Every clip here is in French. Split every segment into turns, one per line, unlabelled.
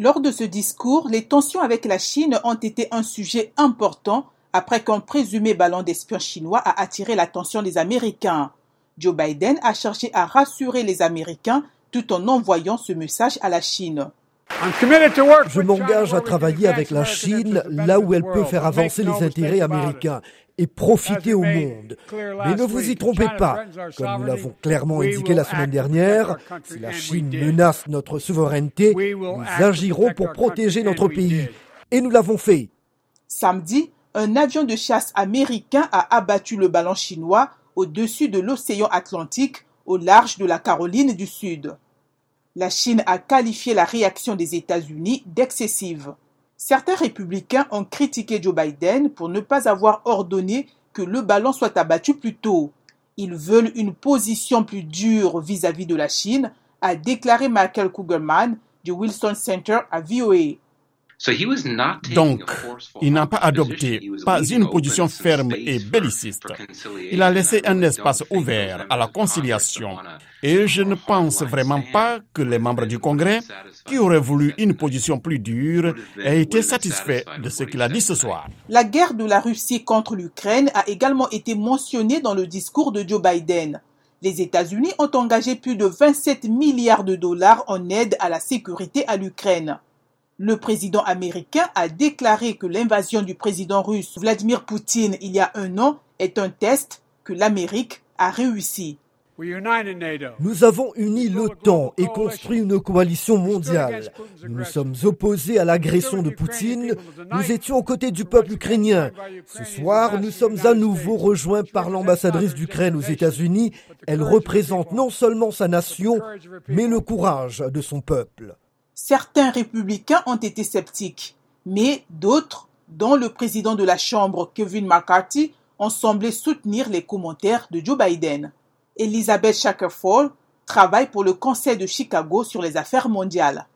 Lors de ce discours, les tensions avec la Chine ont été un sujet important après qu'un présumé ballon d'espion chinois a attiré l'attention des Américains. Joe Biden a cherché à rassurer les Américains tout en envoyant ce message à la Chine.
Je m'engage à travailler avec la Chine là où elle peut faire avancer les intérêts américains et profiter au monde. Mais ne vous y trompez pas. Comme nous l'avons clairement indiqué la semaine dernière, si la Chine menace notre souveraineté, nous agirons pour protéger notre pays. Et nous l'avons fait.
Samedi, un avion de chasse américain a abattu le ballon chinois au-dessus de l'océan Atlantique au large de la Caroline du Sud. La Chine a qualifié la réaction des États-Unis d'excessive. Certains républicains ont critiqué Joe Biden pour ne pas avoir ordonné que le ballon soit abattu plus tôt. Ils veulent une position plus dure vis-à-vis de la Chine, a déclaré Michael Kugelman du Wilson Center à VOA.
Donc, il n'a pas adopté pas une position ferme et belliciste. Il a laissé un espace ouvert à la conciliation. Et je ne pense vraiment pas que les membres du Congrès, qui auraient voulu une position plus dure, aient été satisfaits de ce qu'il a dit ce soir.
La guerre de la Russie contre l'Ukraine a également été mentionnée dans le discours de Joe Biden. Les États-Unis ont engagé plus de 27 milliards de dollars en aide à la sécurité à l'Ukraine. Le président américain a déclaré que l'invasion du président russe Vladimir Poutine il y a un an est un test que l'Amérique a réussi.
Nous avons uni l'OTAN et construit une coalition mondiale. Nous nous sommes opposés à l'agression de Poutine. Nous étions aux côtés du peuple ukrainien. Ce soir, nous sommes à nouveau rejoints par l'ambassadrice d'Ukraine aux États-Unis. Elle représente non seulement sa nation, mais le courage de son peuple.
Certains républicains ont été sceptiques, mais d'autres, dont le président de la Chambre Kevin McCarthy, ont semblé soutenir les commentaires de Joe Biden. Elizabeth Shackelford travaille pour le Conseil de Chicago sur les affaires mondiales.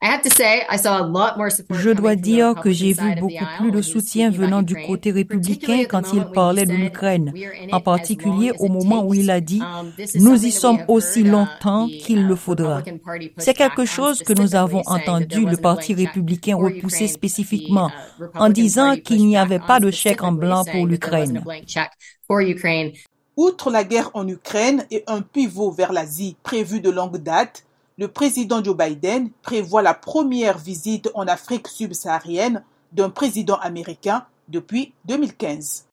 Je dois dire que j'ai vu beaucoup plus de soutien venant du côté républicain quand il parlait de l'Ukraine, en particulier au moment où il a dit um, ⁇ Nous y sommes aussi uh, longtemps qu'il le faudra ⁇ C'est quelque chose que nous avons entendu le Parti républicain repousser spécifiquement uh, en disant qu'il n'y avait pas de chèque en blanc pour l'Ukraine.
Outre la guerre en Ukraine et un pivot vers l'Asie prévu de longue date, le président Joe Biden prévoit la première visite en Afrique subsaharienne d'un président américain depuis 2015.